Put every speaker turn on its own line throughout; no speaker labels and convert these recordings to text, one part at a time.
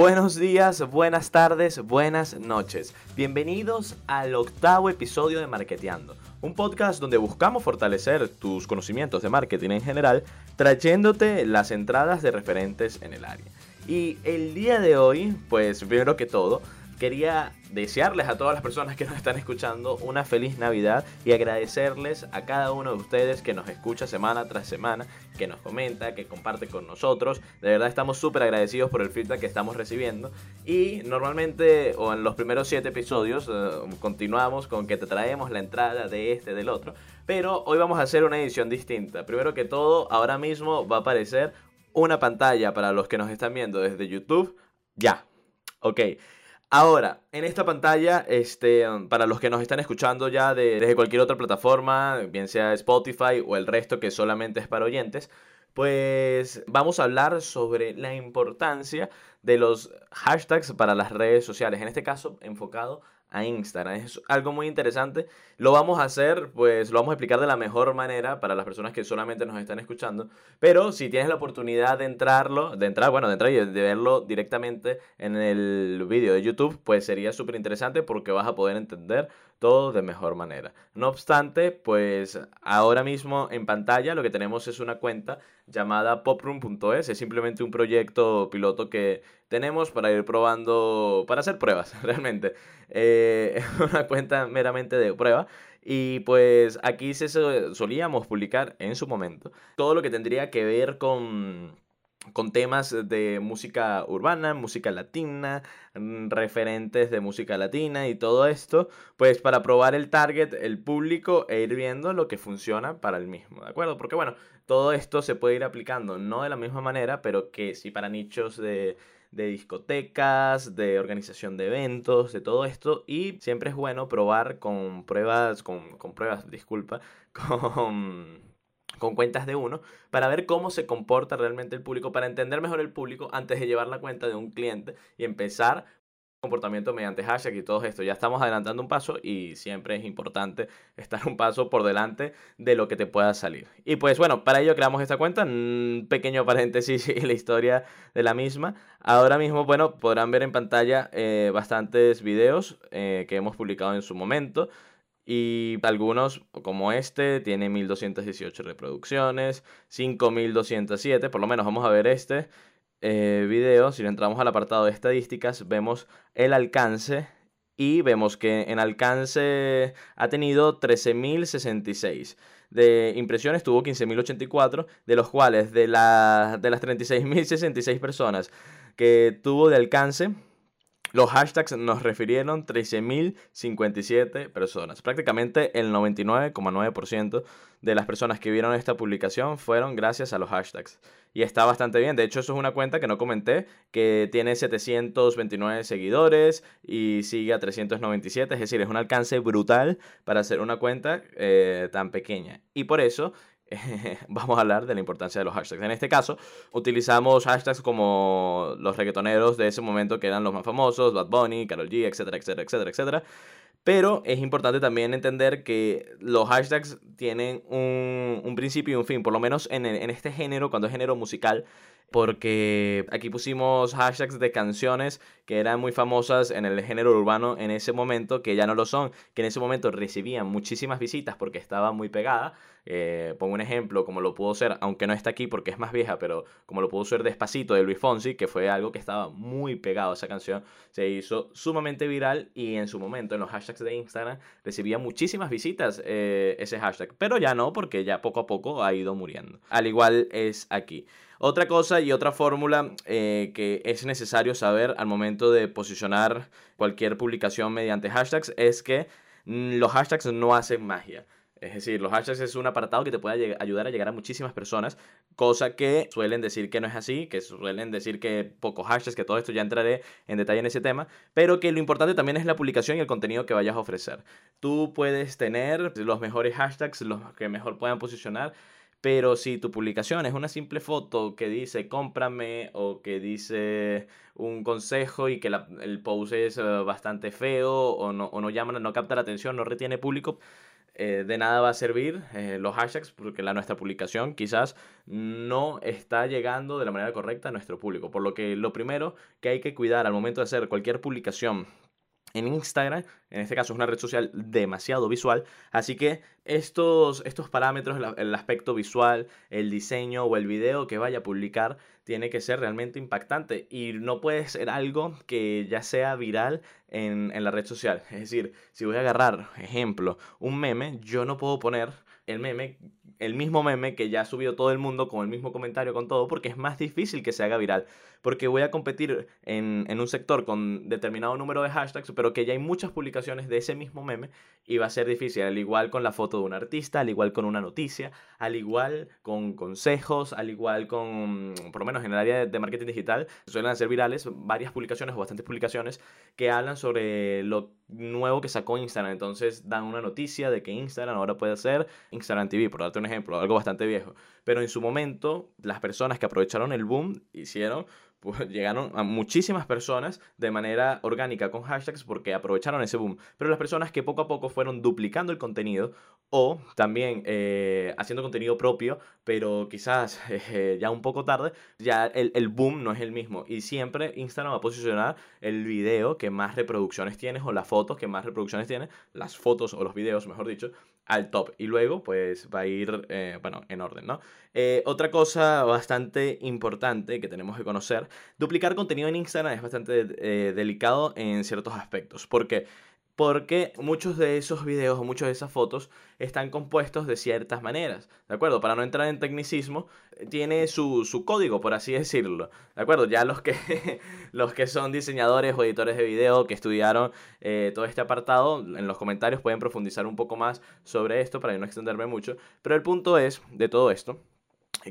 Buenos días, buenas tardes, buenas noches. Bienvenidos al octavo episodio de Marketeando, un podcast donde buscamos fortalecer tus conocimientos de marketing en general, trayéndote las entradas de referentes en el área. Y el día de hoy, pues primero que todo, quería desearles a todas las personas que nos están escuchando una feliz Navidad y agradecerles a cada uno de ustedes que nos escucha semana tras semana, que nos comenta, que comparte con nosotros. De verdad estamos súper agradecidos por el feedback que estamos recibiendo. Y normalmente, o en los primeros siete episodios, eh, continuamos con que te traemos la entrada de este, del otro. Pero hoy vamos a hacer una edición distinta. Primero que todo, ahora mismo va a aparecer una pantalla para los que nos están viendo desde YouTube. Ya. Ok. Ahora, en esta pantalla, este, para los que nos están escuchando ya desde cualquier otra plataforma, bien sea Spotify o el resto que solamente es para oyentes, pues vamos a hablar sobre la importancia de los hashtags para las redes sociales, en este caso enfocado a Instagram. Es algo muy interesante. Lo vamos a hacer, pues lo vamos a explicar de la mejor manera para las personas que solamente nos están escuchando. Pero si tienes la oportunidad de entrarlo, de entrar, bueno, de entrar y de verlo directamente en el vídeo de YouTube, pues sería súper interesante porque vas a poder entender todo de mejor manera. No obstante, pues ahora mismo en pantalla lo que tenemos es una cuenta llamada poproom.es. Es simplemente un proyecto piloto que tenemos para ir probando, para hacer pruebas realmente. Eh, una cuenta meramente de prueba. Y pues aquí se solíamos publicar en su momento todo lo que tendría que ver con con temas de música urbana, música latina, mm, referentes de música latina y todo esto, pues para probar el target, el público e ir viendo lo que funciona para el mismo, ¿de acuerdo? Porque bueno, todo esto se puede ir aplicando no de la misma manera, pero que sí para nichos de, de discotecas, de organización de eventos, de todo esto, y siempre es bueno probar con pruebas, con, con pruebas, disculpa, con con cuentas de uno para ver cómo se comporta realmente el público, para entender mejor el público antes de llevar la cuenta de un cliente y empezar comportamiento mediante hashtag y todo esto. Ya estamos adelantando un paso y siempre es importante estar un paso por delante de lo que te pueda salir. Y pues bueno, para ello creamos esta cuenta, un pequeño paréntesis y la historia de la misma. Ahora mismo, bueno, podrán ver en pantalla eh, bastantes videos eh, que hemos publicado en su momento. Y algunos, como este, tiene 1218 reproducciones, 5207, por lo menos vamos a ver este eh, video. Si entramos al apartado de estadísticas, vemos el alcance y vemos que en alcance ha tenido 13.066. De impresiones tuvo 15.084, de los cuales de, la, de las 36.066 personas que tuvo de alcance, los hashtags nos refirieron 13.057 personas. Prácticamente el 99,9% de las personas que vieron esta publicación fueron gracias a los hashtags. Y está bastante bien. De hecho, eso es una cuenta que no comenté, que tiene 729 seguidores y sigue a 397. Es decir, es un alcance brutal para hacer una cuenta eh, tan pequeña. Y por eso vamos a hablar de la importancia de los hashtags. En este caso, utilizamos hashtags como los reggaetoneros de ese momento que eran los más famosos, Bad Bunny, Karol G, etcétera, etcétera, etcétera, etcétera. Pero es importante también entender que los hashtags tienen un, principio y un fin, por lo menos en, en este género, cuando es género musical, porque aquí pusimos hashtags de canciones que eran muy famosas en el género urbano en ese momento, que ya no lo son, que en ese momento recibían muchísimas visitas porque estaba muy pegada. Eh, pongo un ejemplo, como lo pudo ser, aunque no está aquí porque es más vieja, pero como lo pudo ser Despacito de Luis Fonsi, que fue algo que estaba muy pegado esa canción, se hizo sumamente viral y en su momento en los hashtags de Instagram recibía muchísimas visitas eh, ese hashtag, pero ya no porque ya poco a poco ha ido muriendo. Al igual es aquí. Otra cosa y otra fórmula eh, que es necesario saber al momento de posicionar cualquier publicación mediante hashtags es que mm, los hashtags no hacen magia. Es decir, los hashtags es un apartado que te puede ayudar a llegar a muchísimas personas, cosa que suelen decir que no es así, que suelen decir que pocos hashtags, que todo esto ya entraré en detalle en ese tema, pero que lo importante también es la publicación y el contenido que vayas a ofrecer. Tú puedes tener los mejores hashtags, los que mejor puedan posicionar, pero si tu publicación es una simple foto que dice cómprame o que dice un consejo y que el post es eh, bastante feo o no, o no llama, no capta la atención, no retiene público, eh, de nada va a servir eh, los hashtags porque la, nuestra publicación quizás no está llegando de la manera correcta a nuestro público. Por lo que lo primero que hay que cuidar al momento de hacer cualquier publicación en Instagram, en este caso es una red social demasiado visual, así que estos, estos parámetros, el aspecto visual, el diseño o el video que vaya a publicar, tiene que ser realmente impactante y no puede ser algo que ya sea viral en, en la red social. Es decir, si voy a agarrar, ejemplo, un meme, yo no puedo poner el meme el mismo meme que ya ha subido todo el mundo con el mismo comentario, con todo, porque es más difícil que se haga viral. Porque voy a competir en, un sector con determinado número de hashtags, pero que ya hay muchas publicaciones de ese mismo meme y va a ser difícil, al igual con la foto de un artista, al igual con una noticia, al igual con consejos, al igual con, por lo menos en el área de marketing digital, suelen ser virales varias publicaciones o bastantes publicaciones que hablan sobre lo nuevo que sacó Instagram. Entonces dan una noticia de que Instagram ahora puede hacer Instagram TV, por darte un ejemplo, algo bastante viejo. Pero en su momento, las personas que aprovecharon el boom hicieron pues llegaron a muchísimas personas de manera orgánica con hashtags porque aprovecharon ese boom. Pero las personas que poco a poco fueron duplicando el contenido o también eh, haciendo contenido propio, pero quizás eh, ya un poco tarde, ya el, el, boom no es el mismo. Y siempre Instagram va a posicionar el video que más reproducciones tienes o las fotos que más reproducciones tiene, las fotos o los videos, mejor dicho, al top. Y luego, pues va a ir, eh, bueno, en orden, ¿no? otra cosa bastante importante que tenemos que conocer, duplicar contenido en Instagram es bastante delicado en ciertos aspectos. Porque porque muchos de esos videos o muchas de esas fotos están compuestos de ciertas maneras, ¿de acuerdo? Para no entrar en tecnicismo, tiene su, código, por así decirlo, ¿de acuerdo? Ya los que, los que son diseñadores o editores de video que estudiaron eh, todo este apartado, en los comentarios pueden profundizar un poco más sobre esto para no extenderme mucho, pero el punto es, de todo esto,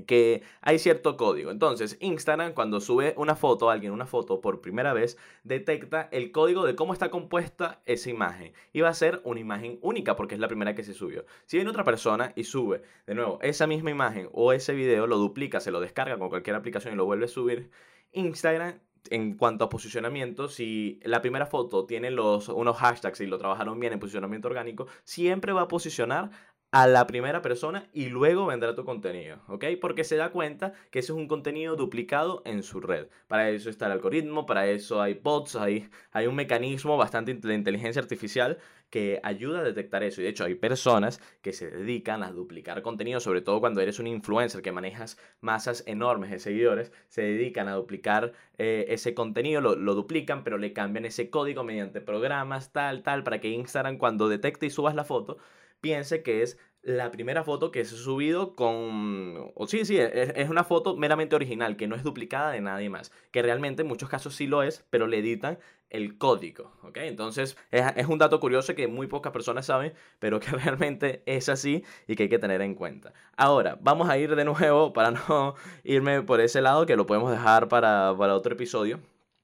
que hay cierto código. Entonces, Instagram cuando sube una foto, alguien una foto por primera vez, detecta el código de cómo está compuesta esa imagen. Y va a ser una imagen única porque es la primera que se subió. Si viene otra persona y sube de nuevo esa misma imagen o ese video, lo duplica, se lo descarga con cualquier aplicación y lo vuelve a subir, Instagram en cuanto a posicionamiento, si la primera foto tiene los, unos hashtags y lo trabajaron bien en posicionamiento orgánico, siempre va a posicionar a la primera persona y luego vendrá tu contenido, ¿ok? Porque se da cuenta que ese es un contenido duplicado en su red. Para eso está el algoritmo, para eso hay bots, hay, hay un mecanismo bastante de inteligencia artificial que ayuda a detectar eso. Y de hecho hay personas que se dedican a duplicar contenido, sobre todo cuando eres un influencer que manejas masas enormes de seguidores, se dedican a duplicar eh, ese contenido, lo, lo duplican, pero le cambian ese código mediante programas, tal, tal, para que Instagram cuando detecte y subas la foto, piense que es la primera foto que se ha subido con... O sí, sí, es, una foto meramente original, que no es duplicada de nadie más. Que realmente en muchos casos sí lo es, pero le editan el código, ¿ok? Entonces es, es un dato curioso que muy pocas personas saben, pero que realmente es así y que hay que tener en cuenta. Ahora, vamos a ir de nuevo para no irme por ese lado, que lo podemos dejar para, para otro episodio.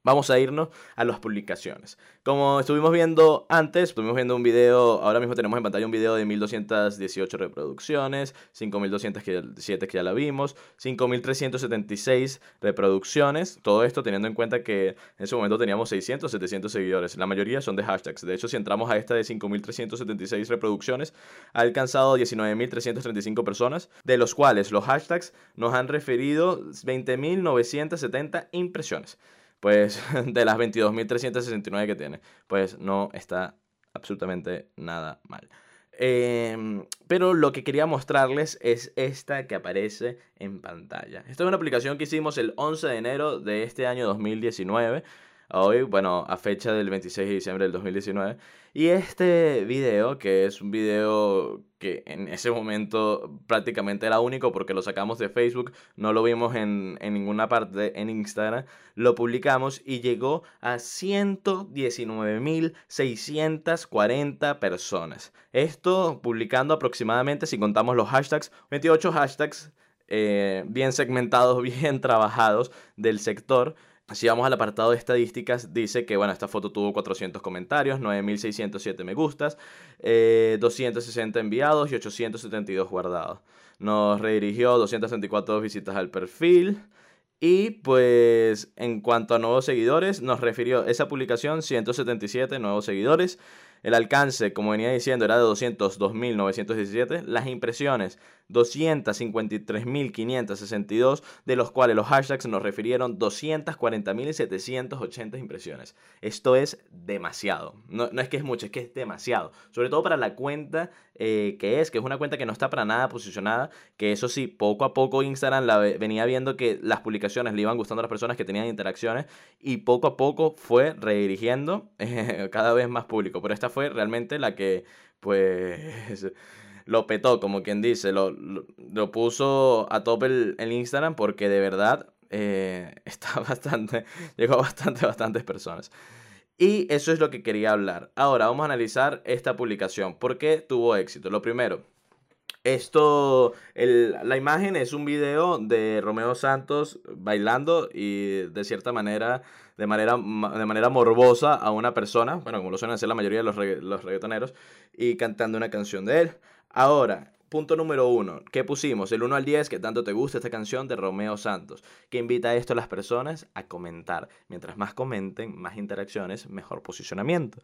Vamos a irnos a las publicaciones. Como estuvimos viendo antes, estuvimos viendo un video, ahora mismo tenemos en pantalla un video de 1218 reproducciones, 5207 que ya la vimos, 5376 reproducciones, todo esto teniendo en cuenta que en ese momento teníamos 600, 700 seguidores, la mayoría son de hashtags, de hecho si entramos a esta de 5376 reproducciones, ha alcanzado 19335 personas, de los cuales los hashtags nos han referido 20970 impresiones pues de las 22.369 que tiene, pues no está absolutamente nada mal. Em, pero lo que quería mostrarles es esta que aparece en pantalla. Esta es una aplicación que hicimos el 11 de enero de este año 2019 hoy, bueno, a fecha del 26 de diciembre del 2019. Y este video, que es un video que en ese momento prácticamente era único porque lo sacamos de Facebook, no lo vimos en, en ninguna parte en Instagram, lo publicamos y llegó a 119.640 personas. Esto publicando aproximadamente, si contamos los hashtags, 28 hashtags eh, bien segmentados, bien trabajados del sector si vamos al apartado de estadísticas, dice que bueno, esta foto tuvo 400 comentarios, 9.607 me gustas, 260 eh, enviados y 872 guardados. Nos redirigió 234 visitas al perfil. Y pues en cuanto a nuevos seguidores, nos refirió esa publicación 177 nuevos seguidores. El alcance, como venía diciendo, era de 202.917. Las impresiones, 253.562, de los cuales los hashtags nos refirieron 240.780 impresiones. Esto es demasiado. No, no, es que es mucho, es que es demasiado. Sobre todo para la cuenta eh, que es, que es una cuenta que no está para nada posicionada, que eso sí, poco a poco Instagram venía viendo que las publicaciones le iban gustando a las personas que tenían interacciones y poco a poco fue redirigiendo eh, cada vez más público. Pero esta fue realmente la que, pues, lo petó, como quien dice, lo, lo, puso a tope el, Instagram porque de verdad eh, está bastante, llegó a bastante, bastantes personas. Y eso es lo que quería hablar. Ahora vamos a analizar esta publicación. ¿Por qué tuvo éxito? Lo primero, esto, la imagen es un video de Romeo Santos bailando y de cierta manera, de manera, de manera morbosa a una persona, bueno, como lo suelen hacer la mayoría de los, los reggaetoneros, y cantando una canción de él. Ahora, punto número uno, ¿qué pusimos? El 1 al 10, que tanto te gusta esta canción de Romeo Santos, que invita a esto a las personas a comentar. Mientras más comenten, más interacciones, mejor posicionamiento.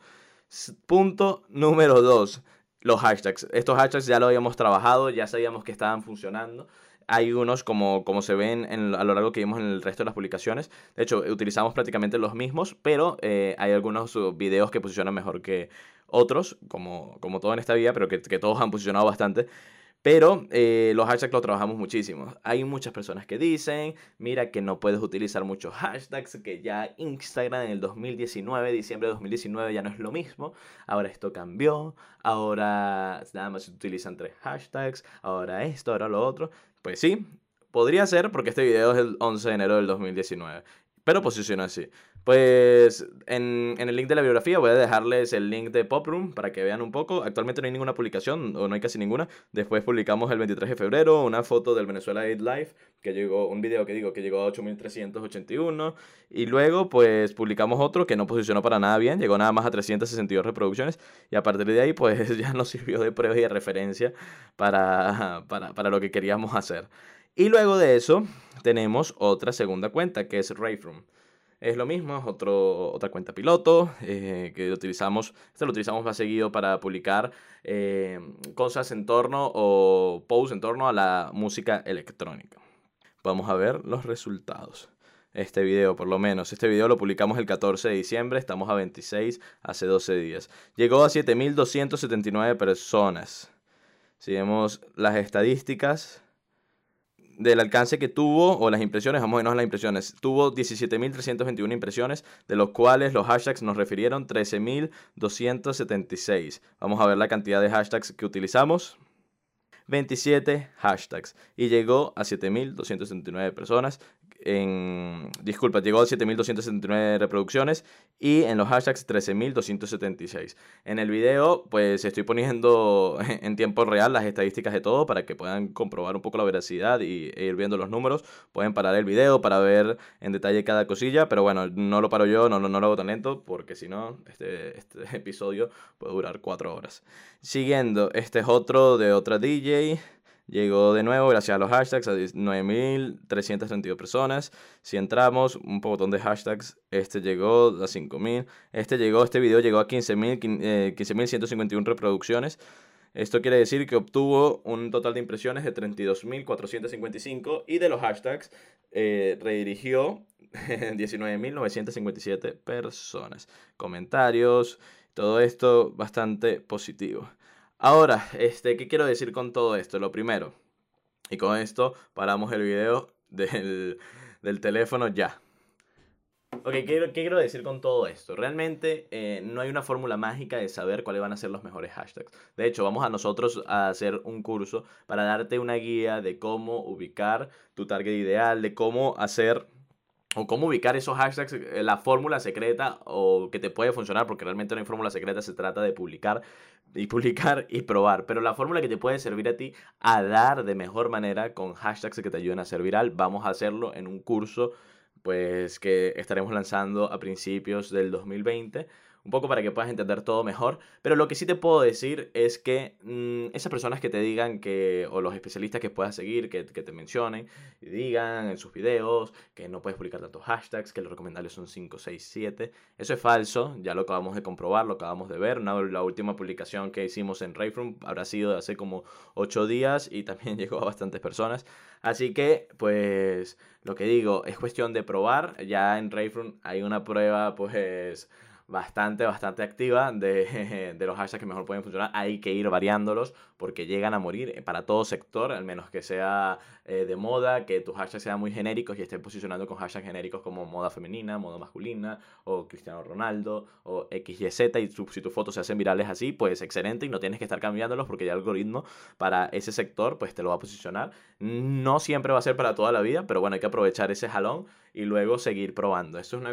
Punto número 2 los hashtags. Estos hashtags ya lo habíamos trabajado, ya sabíamos que estaban funcionando. Hay unos como, como se ven a lo largo que vimos en el resto de las publicaciones. De hecho, utilizamos prácticamente los mismos, pero eh, hay algunos videos que posicionan mejor que otros, como, como todo en esta vida, pero que todos han posicionado bastante. Pero eh, los hashtags los trabajamos muchísimo. Hay muchas personas que dicen, mira que no puedes utilizar muchos hashtags, que ya Instagram en el 2019, diciembre de 2019 ya no es lo mismo. Ahora esto cambió, ahora nada más se utilizan tres hashtags, ahora esto, ahora lo otro. Pues sí, podría ser porque este video es el 11 de enero del 2019. Pero posiciona así. Pues en, el link de la biografía voy a dejarles el link de Room para que vean un poco. Actualmente no hay ninguna publicación, o no hay casi ninguna. Después publicamos el 23 de febrero una foto del Venezuela 8 Live, que llegó, un video que digo que llegó a 8381. Y luego, pues publicamos otro que no posicionó para nada bien, llegó nada más a 362 reproducciones. Y a partir de ahí, pues ya nos sirvió de prueba y de referencia para, para, para lo que queríamos hacer. Y luego de eso, tenemos otra segunda cuenta que es Rayfroom. Es lo mismo, es otro, otra cuenta piloto eh, que utilizamos, este lo utilizamos más seguido para publicar eh, cosas en torno o posts en torno a la música electrónica. Vamos a ver los resultados. Este video, por lo menos. Este video lo publicamos el 14 de diciembre, estamos a 26, hace 12 días. Llegó a 7.279 personas. Si vemos las estadísticas, del alcance que tuvo, o las impresiones, vamos a vernos las impresiones, tuvo 17.321 impresiones, de los cuales los hashtags nos refirieron 13.276. Vamos a ver la cantidad de hashtags que utilizamos. 27 hashtags y llegó a 7.279 personas en, disculpa, llegó a 7.279 reproducciones y en los hashtags 13.276. En el video, pues estoy poniendo en tiempo real las estadísticas de todo para que puedan comprobar un poco la veracidad y, e ir viendo los números. Pueden parar el video para ver en detalle cada cosilla, pero bueno, no lo paro yo, no, lo hago tan lento porque si no, este, este episodio puede durar 4 horas. Siguiendo, este es otro de otra DJ. Llegó de nuevo, gracias a los hashtags, a 9.332 personas. Si entramos, un botón de hashtags, este llegó a 5.000. Este llegó, este video llegó a 15.151 15, reproducciones. Esto quiere decir que obtuvo un total de impresiones de 32.455 y de los hashtags eh, redirigió 19.957 personas. Comentarios, todo esto bastante positivo. Ahora, este, ¿qué quiero decir con todo esto? Lo primero, y con esto paramos el video del, teléfono ya. Ok, ¿qué, quiero decir con todo esto? Realmente eh, no hay una fórmula mágica de saber cuáles van a ser los mejores hashtags. De hecho, vamos a nosotros a hacer un curso para darte una guía de cómo ubicar tu target ideal, de cómo hacer o cómo ubicar esos hashtags, eh, la fórmula secreta o que te puede funcionar, porque realmente no hay fórmula secreta, se trata de publicar y publicar y probar. Pero la fórmula que te puede servir a ti a dar de mejor manera con hashtags que te ayuden a ser viral, vamos a hacerlo en un curso pues que estaremos lanzando a principios del 2020 un poco para que puedas entender todo mejor. Pero lo que sí te puedo decir es que mm, esas personas que te digan que, o los especialistas que puedas seguir, que, te mencionen, y digan en sus videos que no puedes publicar tantos hashtags, que los recomendables son 5, 6, 7. Eso es falso, ya lo acabamos de comprobar, lo acabamos de ver. la última publicación que hicimos en Rayfroom habrá sido de hace como 8 días y también llegó a bastantes personas. Así que, pues, lo que digo, es cuestión de probar. Ya en Rayfroom hay una prueba, pues bastante, bastante activa de, de, los hashtags que mejor pueden funcionar. Hay que ir variándolos porque llegan a morir para todo sector, al menos que sea eh, de moda, que tus hashtags sean muy genéricos y estén posicionando con hashtags genéricos como moda femenina, moda masculina, o Cristiano Ronaldo, o XYZ, y si tus fotos se hacen virales así, pues excelente y no tienes que estar cambiándolos porque ya el algoritmo para ese sector pues te lo va a posicionar. No siempre va a ser para toda la vida, pero bueno, hay que aprovechar ese jalón y luego seguir probando. Eso es una,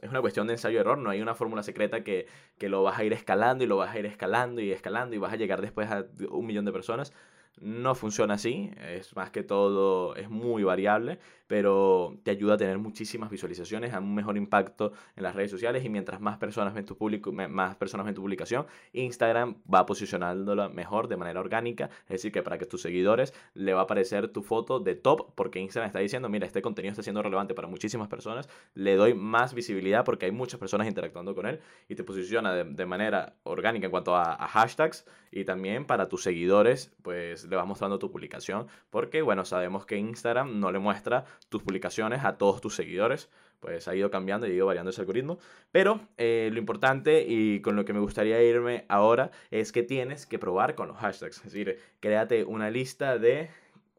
es una cuestión de ensayo-error, no hay una fórmula secreta que, que lo vas a ir escalando y lo vas a ir escalando y escalando y vas a llegar después a un millón de personas. No funciona así, es más que todo, es muy variable, pero te ayuda a tener muchísimas visualizaciones, a un mejor impacto en las redes sociales y mientras más personas ven tu, público, más personas ven tu publicación, Instagram va posicionándola mejor de manera orgánica, es decir, que para que tus seguidores le va a aparecer tu foto de top porque Instagram está diciendo, mira, este contenido está siendo relevante para muchísimas personas, le doy más visibilidad porque hay muchas personas interactuando con él y te posiciona de, manera orgánica en cuanto a, a hashtags y también para tus seguidores, pues le vas mostrando tu publicación, porque bueno, sabemos que Instagram no le muestra tus publicaciones a todos tus seguidores, pues ha ido cambiando y ha ido variando ese algoritmo, pero eh, lo importante y con lo que me gustaría irme ahora es que tienes que probar con los hashtags, es decir, créate una lista de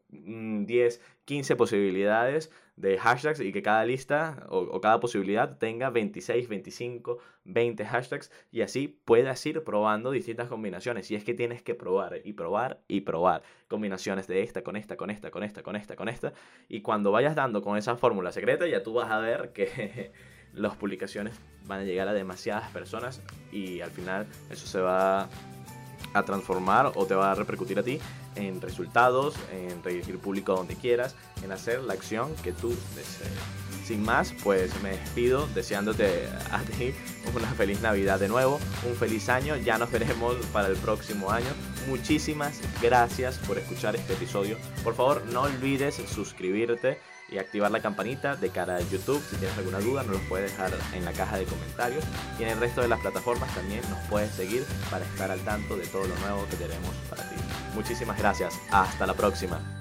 10, mm, 15 posibilidades de hashtags y que cada lista o, cada posibilidad tenga 26, 25, 20 hashtags y así puedas ir probando distintas combinaciones. Y es que tienes que probar y probar y probar combinaciones de esta con esta, con esta, con esta, con esta, con esta. Y cuando vayas dando con esa fórmula secreta ya tú vas a ver que las publicaciones van a llegar a demasiadas personas y al final eso se va a transformar o te va a repercutir a ti en resultados, en redirigir público donde quieras, en hacer la acción que tú desees. Sin más, pues me despido deseándote a ti una feliz Navidad de nuevo, un feliz año, ya nos veremos para el próximo año. Muchísimas gracias por escuchar este episodio. Por favor, no olvides suscribirte y activar la campanita de cara a YouTube. Si tienes alguna duda, nos lo puedes dejar en la caja de comentarios. Y en el resto de las plataformas también nos puedes seguir para estar al tanto de todo lo nuevo que tenemos para ti. Muchísimas gracias. Hasta la próxima.